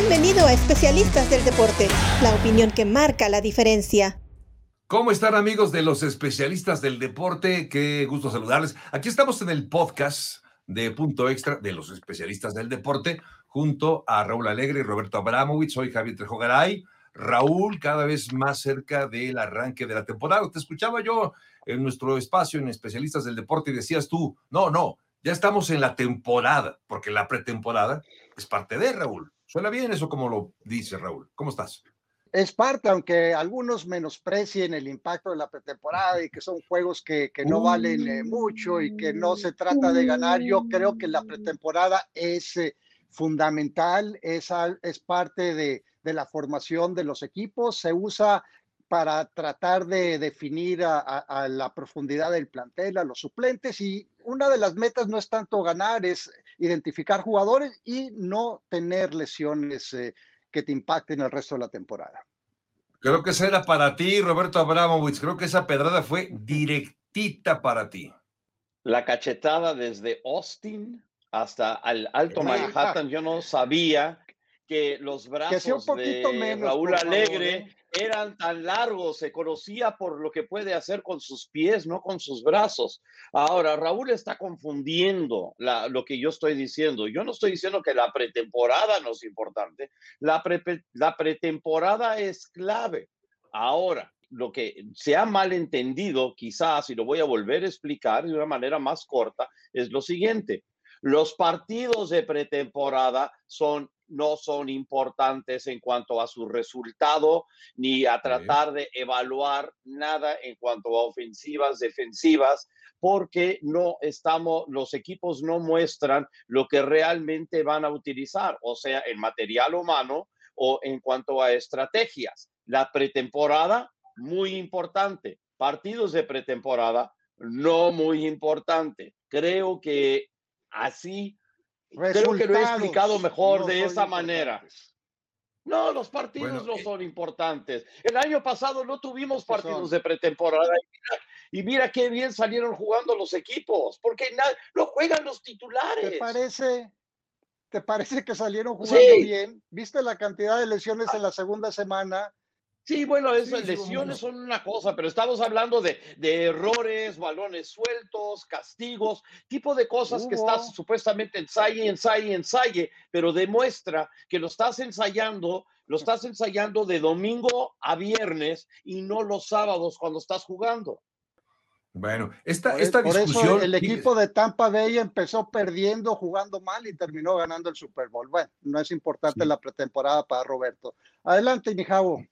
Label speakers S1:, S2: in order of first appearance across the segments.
S1: Bienvenido a Especialistas del Deporte, la opinión que marca la diferencia.
S2: ¿Cómo están amigos de los especialistas del deporte? Qué gusto saludarles. Aquí estamos en el podcast de Punto Extra de los especialistas del deporte, junto a Raúl Alegre y Roberto Abramovich. Soy Javier Trejo Garay. Raúl, cada vez más cerca del arranque de la temporada. Te escuchaba yo en nuestro espacio en especialistas del deporte y decías tú, no, no, ya estamos en la temporada, porque la pretemporada es parte de Raúl. Suena bien eso como lo dice Raúl. ¿Cómo estás?
S3: es parte, aunque algunos menosprecien el impacto de la pretemporada y que son juegos que, no valen eh, mucho y que no se trata de ganar, yo creo que la pretemporada es eh, fundamental, es, parte de, la formación de los equipos, se usa para tratar de definir a, la profundidad del plantel, a los suplentes y una de las metas no es tanto ganar, es identificar jugadores y no tener lesiones. Eh, que te impacten el resto de la temporada.
S2: Creo que esa era para ti, Roberto Abramovich. Creo que esa pedrada fue directita para ti.
S4: La cachetada desde Austin hasta al Alto Manhattan. Yo no sabía que los brazos de Raúl Alegre ¿eh? Eran tan largos, se conocía por lo que puede hacer con sus pies, no con sus brazos. Ahora, Raúl está confundiendo lo que yo estoy diciendo. Yo no estoy diciendo que la pretemporada no es importante, la, la pretemporada es clave. Ahora, lo que se ha malentendido, quizás, y lo voy a volver a explicar de una manera más corta, es lo siguiente. Los partidos de pretemporada son no son importantes en cuanto a su resultado ni a tratar de evaluar nada en cuanto a ofensivas, defensivas, porque no estamos, los equipos no muestran lo que realmente van a utilizar, o sea, en material humano o en cuanto a estrategias. La pretemporada, muy importante. Partidos de pretemporada, no muy importante. Creo que así Creo que lo he explicado mejor de esa manera. No, los partidos no eh son importantes. El año pasado no tuvimos partidos de pretemporada y mira, qué bien salieron jugando los equipos, porque no juegan los titulares.
S3: ¿Te parece, ¿Te parece que salieron jugando bien? ¿Viste la cantidad de lesiones en la segunda semana?
S4: Sí, bueno, esas lesiones son una cosa, pero estamos hablando de, errores, balones sueltos, castigos, tipo de cosas que estás supuestamente ensaye, ensaye, ensaye, pero demuestra que lo estás ensayando, lo estás ensayando de domingo a viernes y no los sábados cuando estás jugando.
S2: Bueno, esta, e, esta discusión.
S3: el equipo de Tampa Bay empezó perdiendo, jugando mal y terminó ganando el Super Bowl. Bueno, no es importante la pretemporada para Roberto. Adelante, Mijavo.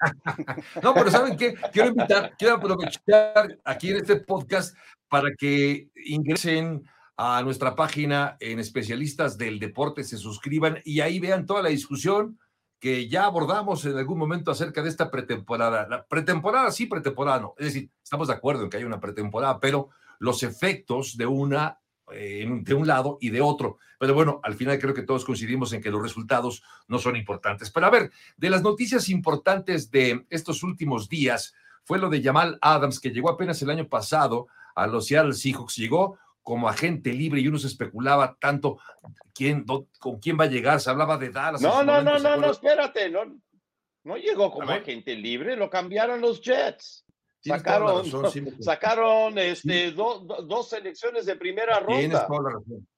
S2: no, pero ¿saben qué? Quiero invitar, quiero aprovechar aquí en este podcast para que ingresen a nuestra página en especialistas del deporte, se suscriban y ahí vean toda la discusión que ya abordamos en algún momento acerca de esta pretemporada. La pretemporada sí, pretemporada no. Es decir, estamos de acuerdo en que hay una pretemporada, pero los efectos de una, eh, de un lado y de otro. Pero bueno, al final creo que todos coincidimos en que los resultados no son importantes. Pero a ver, de las noticias importantes de estos últimos días fue lo de Jamal Adams, que llegó apenas el año pasado a los Seattle Seahawks. Llegó como agente libre y uno se especulaba tanto quién, con quién va a llegar, se hablaba de Dallas.
S4: No, no, no, no, no, espérate, no, no llegó como agente libre, lo cambiaron los Jets. Sacaron, sacaron este, dos selecciones de primera ronda.
S2: Tienes toda la razón.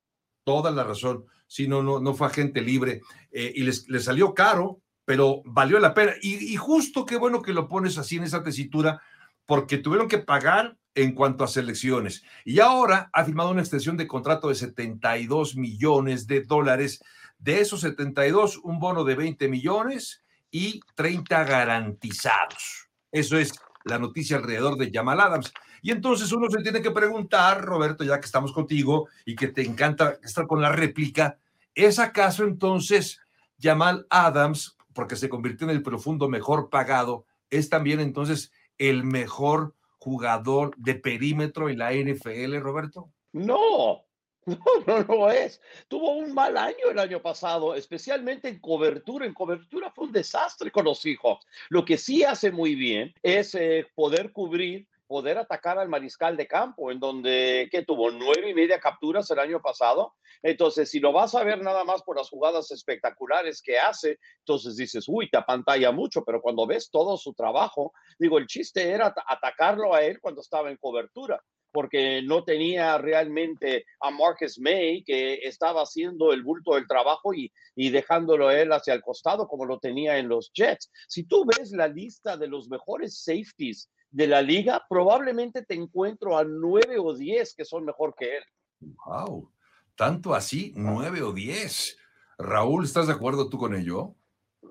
S2: Toda la razón. Sí, no, no, no fue agente libre. Eh, y les, salió caro, pero valió la pena. Y, y, justo qué bueno que lo pones así en esa tesitura, porque tuvieron que pagar en cuanto a selecciones. Y ahora ha firmado una extensión de contrato de 72 millones de dólares. De esos 72, un bono de 20 millones y 30 garantizados. Eso es la noticia alrededor de Jamal Adams. Y entonces uno se tiene que preguntar, Roberto, ya que estamos contigo y que te encanta estar con la réplica, ¿es acaso entonces Jamal Adams, porque se convirtió en el profundo mejor pagado, es también entonces el mejor jugador de perímetro en la NFL, Roberto?
S4: No, no, no lo es. Tuvo un mal año el año pasado, especialmente en cobertura. En cobertura fue un desastre con los hijos. Lo que sí hace muy bien es eh, poder cubrir poder atacar al mariscal de campo, en donde que tuvo nueve y media capturas el año pasado. Entonces, si lo vas a ver nada más por las jugadas espectaculares que hace, entonces dices, uy, te apantalla mucho, pero cuando ves todo su trabajo, digo, el chiste era atacarlo a él cuando estaba en cobertura porque no tenía realmente a Marcus May, que estaba haciendo el bulto del trabajo y, y dejándolo él hacia el costado, como lo tenía en los Jets. Si tú ves la lista de los mejores safeties de la liga, probablemente te encuentro a nueve o diez que son mejor que él.
S2: Wow, tanto así, nueve o diez. Raúl, ¿estás de acuerdo tú con ello?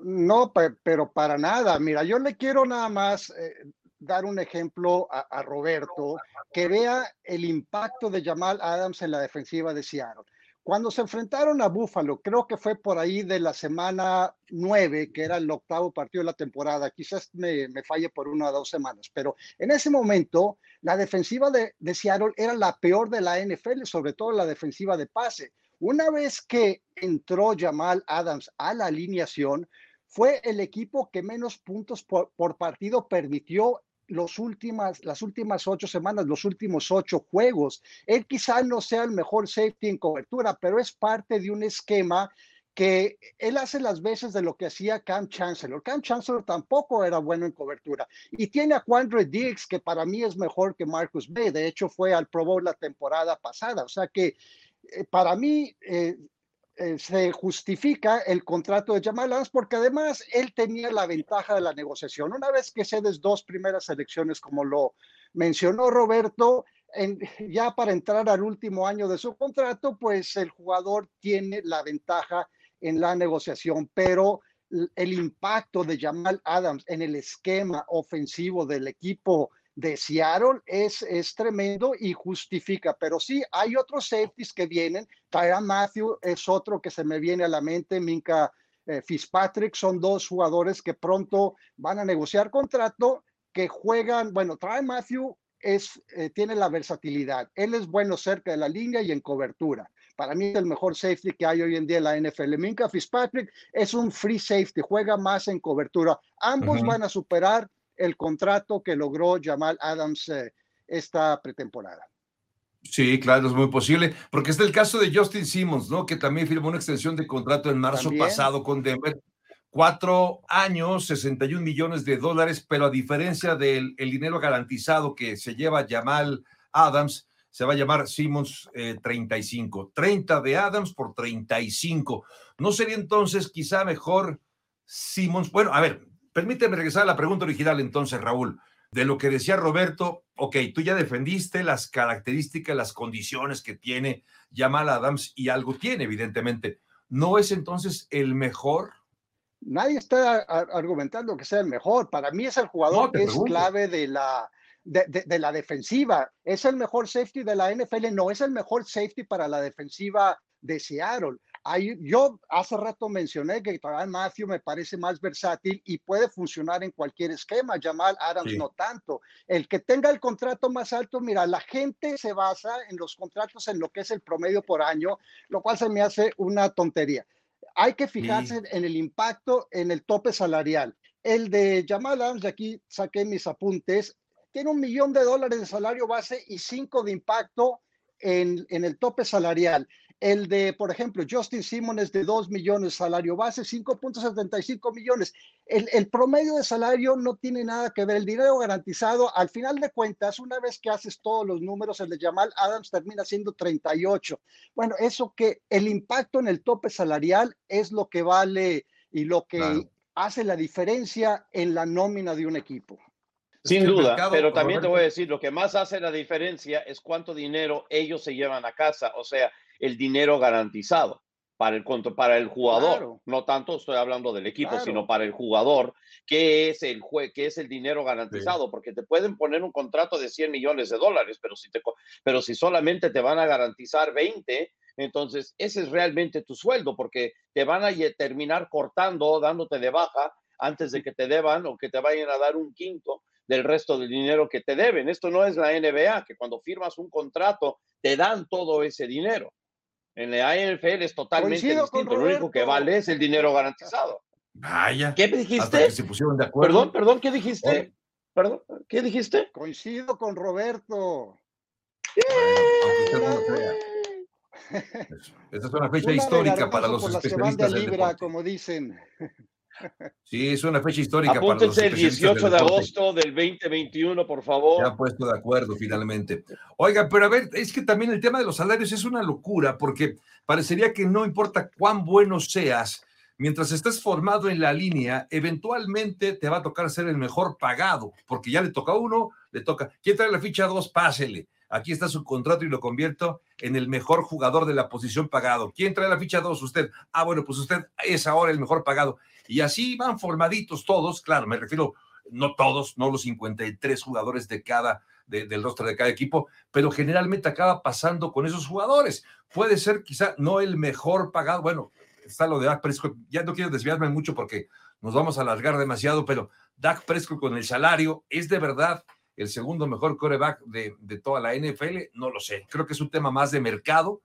S3: No, pero para nada. Mira, yo le quiero nada más eh, dar un ejemplo a, Roberto que vea el impacto de Jamal Adams en la defensiva de Seattle. Cuando se enfrentaron a Buffalo, creo que fue por ahí de la semana nueve, que era el octavo partido de la temporada, quizás me, falle por una o dos semanas, pero en ese momento la defensiva de, de Seattle era la peor de la NFL, sobre todo la defensiva de pase. Una vez que entró Jamal Adams a la alineación, fue el equipo que menos puntos por, por partido permitió los últimas, las últimas ocho semanas, los últimos ocho juegos. Él quizá no sea el mejor safety en cobertura, pero es parte de un esquema que él hace las veces de lo que hacía Cam Chancellor. Cam Chancellor tampoco era bueno en cobertura. Y tiene a Quandre Diggs, que para mí es mejor que Marcus Bay. De hecho, fue al Pro Bowl la temporada pasada. O sea que eh, para mí, eh, eh, se justifica el contrato de Jamal Adams porque además él tenía la ventaja de la negociación. Una vez que cedes dos primeras elecciones, como lo mencionó Roberto, ya para entrar al último año de su contrato, pues el jugador tiene la ventaja en la negociación, pero el impacto de Jamal Adams en el esquema ofensivo del equipo de Seattle es, es tremendo y justifica, pero sí hay otros safeties que vienen. Tyron Matthew es otro que se me viene a la mente, Minka eh, Fitzpatrick, son dos jugadores que pronto van a negociar contrato, que juegan, bueno, Tyron Matthew es, eh, tiene la versatilidad, él es bueno cerca de la línea y en cobertura. Para mí es el mejor safety que hay hoy en día en la NFL. Minka Fitzpatrick es un free safety, juega más en cobertura. Ambos van a superar el contrato que logró Jamal Adams eh, esta pretemporada.
S2: Sí, claro, es muy posible, porque está el caso de Justin Simmons, ¿no? Que también firmó una extensión de contrato en marzo pasado con Denver. Cuatro años, 61 millones de dólares, pero a diferencia del el dinero garantizado que se lleva Jamal Adams, se va a llamar Simmons 35. Eh, 30 de Adams por 35. ¿No sería entonces quizá mejor Simmons? Bueno, a ver, Permíteme regresar a la pregunta original entonces, Raúl. De lo que decía Roberto, ok, tú ya defendiste las características, las condiciones que tiene Jamal Adams y algo tiene, evidentemente. ¿No es entonces el mejor?
S3: Nadie está argumentando que sea el mejor. Para mí es el jugador que es clave de la, de, la defensiva. Es el mejor safety de la NFL, no es el mejor safety para la defensiva de Seattle yo hace rato mencioné que Tyrann Matthew me parece más versátil y puede funcionar en cualquier esquema. Jamal Adams no tanto. El que tenga el contrato más alto, mira, la gente se basa en los contratos en lo que es el promedio por año, lo cual se me hace una tontería. Hay que fijarse en el impacto en el tope salarial. El de Jamal Adams, de aquí saqué mis apuntes, tiene un millón de dólares de salario base y cinco de impacto en, en el tope salarial. El de, por ejemplo, Justin Simmons de 2 millones salario base, 5.75 millones. El, el, promedio de salario no tiene nada que ver. El dinero garantizado, al final de cuentas, una vez que haces todos los números, el de Jamal Adams termina siendo 38. Bueno, eso que el impacto en el tope salarial es lo que vale y lo que hace la diferencia en la nómina de un equipo.
S4: Sin duda, pero también te voy a decir, lo que más hace la diferencia es cuánto dinero ellos se llevan a casa. O sea, el dinero garantizado para el, para el jugador. No tanto estoy hablando del equipo, sino para el jugador, que es el, que es el dinero garantizado, porque te pueden poner un contrato de 100 millones de dólares, pero si, te, pero si solamente te van a garantizar 20, entonces ese es realmente tu sueldo, porque te van a terminar cortando, dándote de baja antes de que te deban o que te vayan a dar un quinto del resto del dinero que te deben. Esto no es la NBA, que cuando firmas un contrato te dan todo ese dinero. En la NFL es totalmente distinto. Lo único que vale es el dinero garantizado.
S2: Vaya.
S4: ¿Qué dijiste?
S2: se pusieron de acuerdo.
S4: Perdón, perdón, ¿qué dijiste? Perdón, ¿qué dijiste?
S3: Coincido con Roberto.
S2: Esta es una fecha histórica para los especialistas
S3: del Libra, como dicen.
S2: Sí, es una fecha histórica
S4: para los el 18 de agosto del 2021, por favor.
S2: Ya han puesto de acuerdo finalmente. Oiga, pero a ver, es que también el tema de los salarios es una locura, porque parecería que no importa cuán bueno seas, mientras estés formado en la línea, eventualmente te va a tocar ser el mejor pagado, porque ya le toca a uno, le toca. ¿Quién trae la ficha 2? Pásele aquí está su contrato y lo convierto en el mejor jugador de la posición pagado. ¿Quién trae la ficha 2? Usted. Ah, bueno, pues usted es ahora el mejor pagado. Y así van formaditos todos, claro, me refiero, no todos, no los 53 jugadores de cada, del rostro de cada equipo, pero generalmente acaba pasando con esos jugadores. Puede ser quizá no el mejor pagado, bueno, está lo de Dak Prescott, ya no quiero desviarme mucho porque nos vamos a alargar demasiado, pero Dak Prescott con el salario es de verdad el segundo mejor coreback de, toda la NFL, no lo sé. Creo que es un tema más de mercado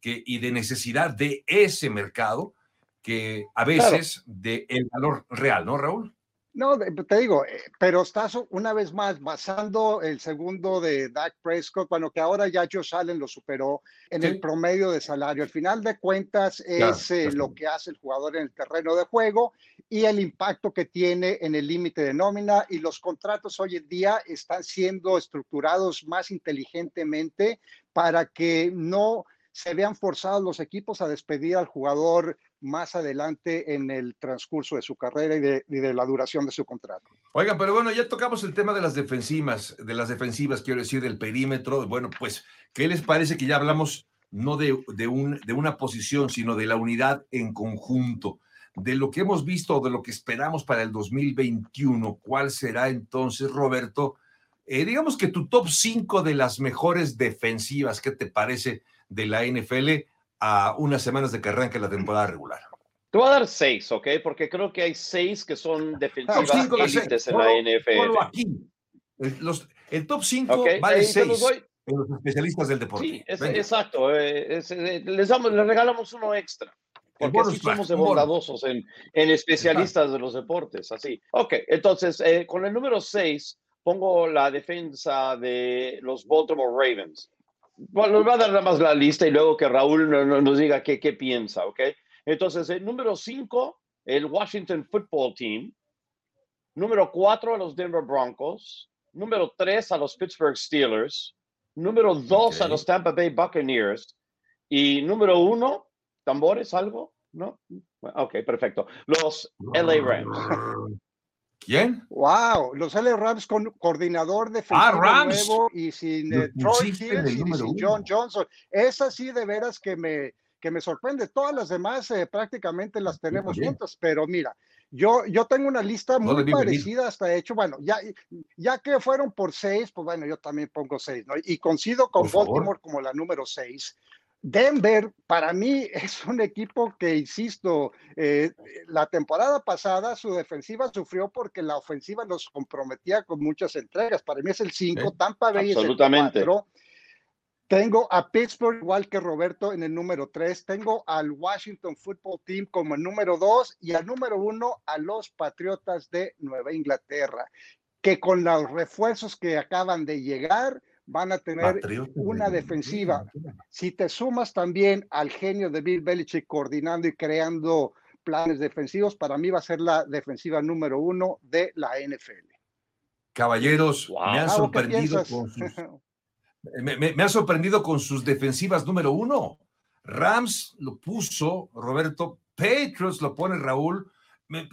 S2: que, y de necesidad de ese mercado que a veces de el valor real, ¿no, Raúl?
S3: No, te digo, eh, pero estás una vez más basando el segundo de Dak Prescott, bueno, que ahora ya Josh Allen lo superó en el promedio de salario. Al final de cuentas es eh, lo que hace el jugador en el terreno de juego y el impacto que tiene en el límite de nómina y los contratos hoy en día están siendo estructurados más inteligentemente para que no se vean forzados los equipos a despedir al jugador más adelante en el transcurso de su carrera y de, la duración de su contrato.
S2: Oigan, pero bueno, ya tocamos el tema de las defensivas, de las defensivas, quiero decir, del perímetro. Bueno, pues, ¿qué les parece que ya hablamos no de, de, un, de una posición, sino de la unidad en conjunto? De lo que hemos visto de lo que esperamos para el 2021, ¿cuál será entonces, Roberto? Eh, digamos que tu top 5 de las mejores defensivas, ¿qué te parece de la NFL? A unas semanas de que arranque la temporada regular.
S4: Te voy a dar seis, ¿ok? Porque creo que hay seis que son defensivas élites en la NFL.
S2: Aquí. El, los, el top 5 vale seis en los especialistas del deporte.
S4: Sí, exacto. Eh, eh, les, damos, les regalamos uno extra. Porque así somos bondadosos en, en especialistas de los deportes, así. Ok, entonces, eh, con el número 6 pongo la defensa de los Baltimore Ravens. Bueno, nos va a dar nada más la lista y luego que Raúl nos diga qué, qué piensa, ¿ok? Entonces, el número 5, el Washington Football Team. Número 4, a los Denver Broncos. Número 3, a los Pittsburgh Steelers. Número 2, a los Tampa Bay Buccaneers. Y número 1, tambores, algo, ¿no? Ok, perfecto. Los LA Rams.
S2: ¿Quién?
S3: Wow, los LA Rams con coordinador defensivo ah, nuevo y sin eh, Troy y sin John Johnson. Esa sí de veras que me, que me sorprende. Todas las demás eh, prácticamente las tenemos juntas, pero mira, yo, yo tengo una lista muy parecida hasta hecho. Bueno, ya, ya que fueron por seis, pues bueno, yo también pongo seis, ¿no? Y coincido con Baltimore como la número seis. Denver, para mí, es un equipo que, insisto, eh, la temporada pasada su defensiva sufrió porque la ofensiva los comprometía con muchas entregas. Para mí es el 5, Tampa Bay
S4: absolutamente. es el 4.
S3: Tengo a Pittsburgh, igual que Roberto, en el número 3. Tengo al Washington Football Team como el número 2 y al número 1 a los Patriotas de Nueva Inglaterra, que con los refuerzos que acaban de llegar, van a tener una defensiva. Si te sumas también al genio de Bill Belichick coordinando y creando planes defensivos, para mí va a ser la defensiva número uno de la NFL.
S2: Caballeros, me han sorprendido con sus, me, ha sorprendido con sus defensivas número uno. Rams lo puso Roberto, Patriots lo pone Raúl,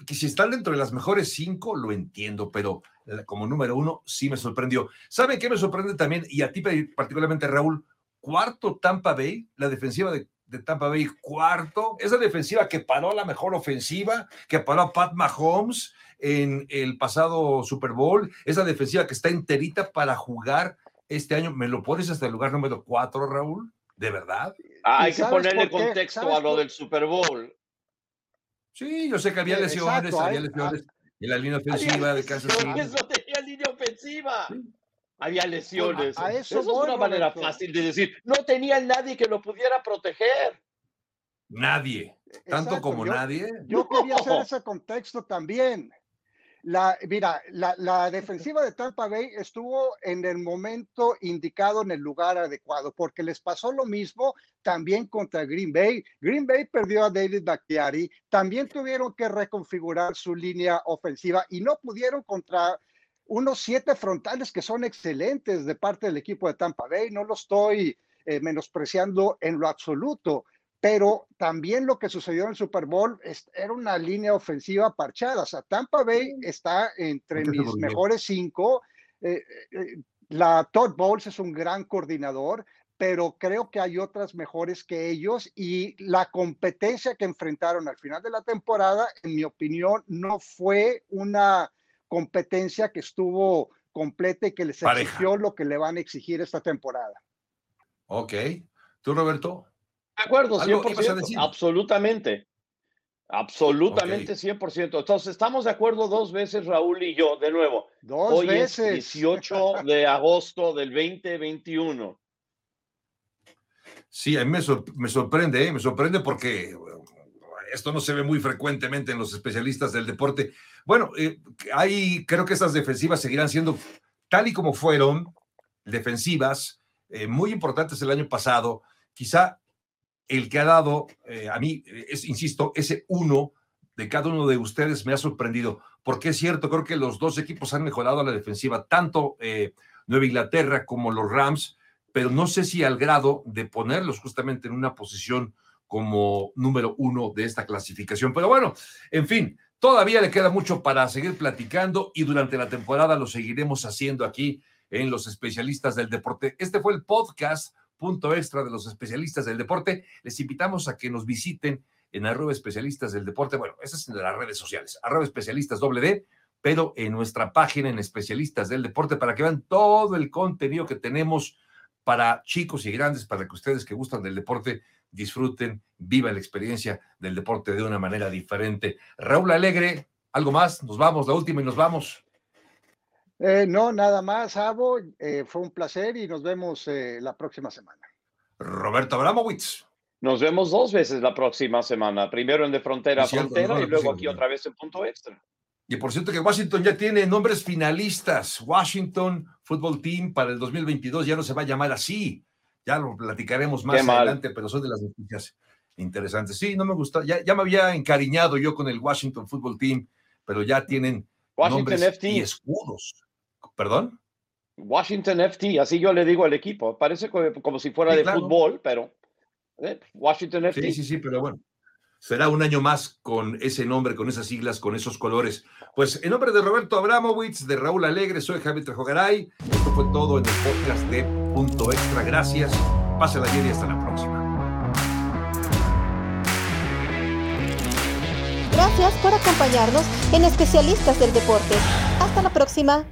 S2: que si están dentro de las mejores cinco, lo entiendo, pero como número uno sí me sorprendió. ¿Saben qué me sorprende también? Y a ti particularmente, Raúl, cuarto Tampa Bay, la defensiva de, Tampa Bay, cuarto, esa defensiva que paró la mejor ofensiva, que paró a Pat Mahomes en el pasado Super Bowl, esa defensiva que está enterita para jugar este año, ¿me lo pones hasta el lugar número cuatro, Raúl? ¿De verdad?
S4: Ah, hay que ponerle contexto a lo del Super Bowl.
S2: Sí, yo sé que había eh, lesiones, había lesiones en la línea ofensiva de Kansas City.
S4: No tenía línea ofensiva. Había lesiones. eso, es una manera fácil de decir. No tenía nadie que lo pudiera proteger.
S2: Nadie. Tanto como nadie.
S3: Yo quería hacer ese contexto también. La, mira, la, defensiva de Tampa Bay estuvo en el momento indicado, en el lugar adecuado, porque les pasó lo mismo también contra Green Bay. Green Bay perdió a David Bakhtiari, también tuvieron que reconfigurar su línea ofensiva y no pudieron contra unos siete frontales que son excelentes de parte del equipo de Tampa Bay. No lo estoy eh, menospreciando en lo absoluto, pero también lo que sucedió en el Super Bowl era una línea ofensiva parchada. O sea, Tampa Bay está entre mis mejores cinco. Eh, eh, la Todd Bowles es un gran coordinador, pero creo que hay otras mejores que ellos y la competencia que enfrentaron al final de la temporada, en mi opinión, no fue una competencia que estuvo completa y que les exigió lo que le van a exigir esta temporada.
S2: Ok. ¿Tú, Roberto?
S4: De acuerdo, 100%. Absolutamente. Absolutamente 100%. Entonces, estamos de acuerdo dos veces, Raúl y yo, de nuevo.
S3: Dos
S4: Hoy
S3: veces.
S4: Es 18 de agosto del 2021.
S2: Sí, a mí me, sorprende, ¿eh? me sorprende porque esto no se ve muy frecuentemente en los especialistas del deporte. Bueno, eh, ahí creo que estas defensivas seguirán siendo tal y como fueron defensivas eh, muy importantes el año pasado. Quizá el que ha dado, eh, a mí, es, insisto, ese uno de cada uno de ustedes me ha sorprendido, porque es cierto, creo que los dos equipos han mejorado la defensiva, tanto eh, Nueva Inglaterra como los Rams, pero no sé si al grado de ponerlos justamente en una posición como número uno de esta clasificación. Pero bueno, en fin, todavía le queda mucho para seguir platicando y durante la temporada lo seguiremos haciendo aquí en los especialistas del deporte. Este fue el podcast punto extra de los especialistas del deporte. Les invitamos a que nos visiten en arroba especialistas del deporte. Bueno, esas es en las redes sociales, arroba especialistas doble D, pero en nuestra página en especialistas del deporte para que vean todo el contenido que tenemos para chicos y grandes, para que ustedes que gustan del deporte disfruten, vivan la experiencia del deporte de una manera diferente. Raúl Alegre, algo más, nos vamos, la última y nos vamos.
S3: Eh, no, nada más, Abo. Eh, fue un placer y nos vemos eh, la próxima semana.
S2: Roberto Abramowitz.
S4: Nos vemos dos veces la próxima semana. Primero en De Frontera a Frontera y luego aquí otra vez en Punto Extra.
S2: Y por cierto que Washington ya tiene nombres finalistas. Washington Football Team para el 2022 ya no se va a llamar así. Ya lo platicaremos más adelante, pero son de las noticias interesantes. Sí, no me gusta. Ya, ya me había encariñado yo con el Washington Football Team, pero ya tienen nombres y escudos. ¿Perdón?
S4: Washington FT, así yo le digo al equipo. Parece como, si fuera de fútbol, pero eh, Washington FT.
S2: Sí, sí, sí, pero bueno. Será un año más con ese nombre, con esas siglas, con esos colores. Pues en nombre de Roberto Abramowitz, de Raúl Alegre, soy Javier Trejogaray. Esto fue todo en el podcast de Punto Extra. Gracias. Pásela bien y hasta la próxima.
S1: Gracias por acompañarnos en Especialistas del Deporte. Hasta la próxima.